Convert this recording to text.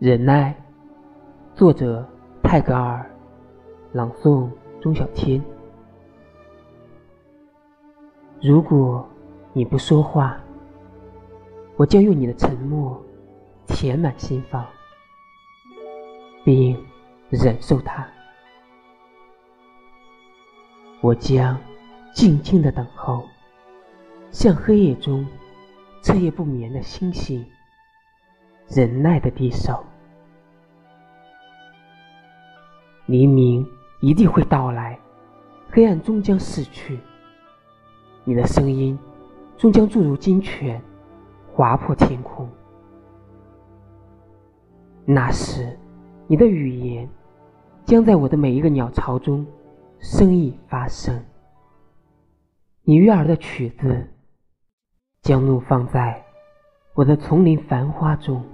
忍耐，作者泰戈尔，朗诵钟小天。如果你不说话，我将用你的沉默填满心房，并忍受它。我将静静的等候，像黑夜中彻夜不眠的星星。忍耐的低首，黎明一定会到来，黑暗终将逝去。你的声音终将注入金泉，划破天空。那时，你的语言将在我的每一个鸟巢中生意发生。你悦耳的曲子将怒放在我的丛林繁花中。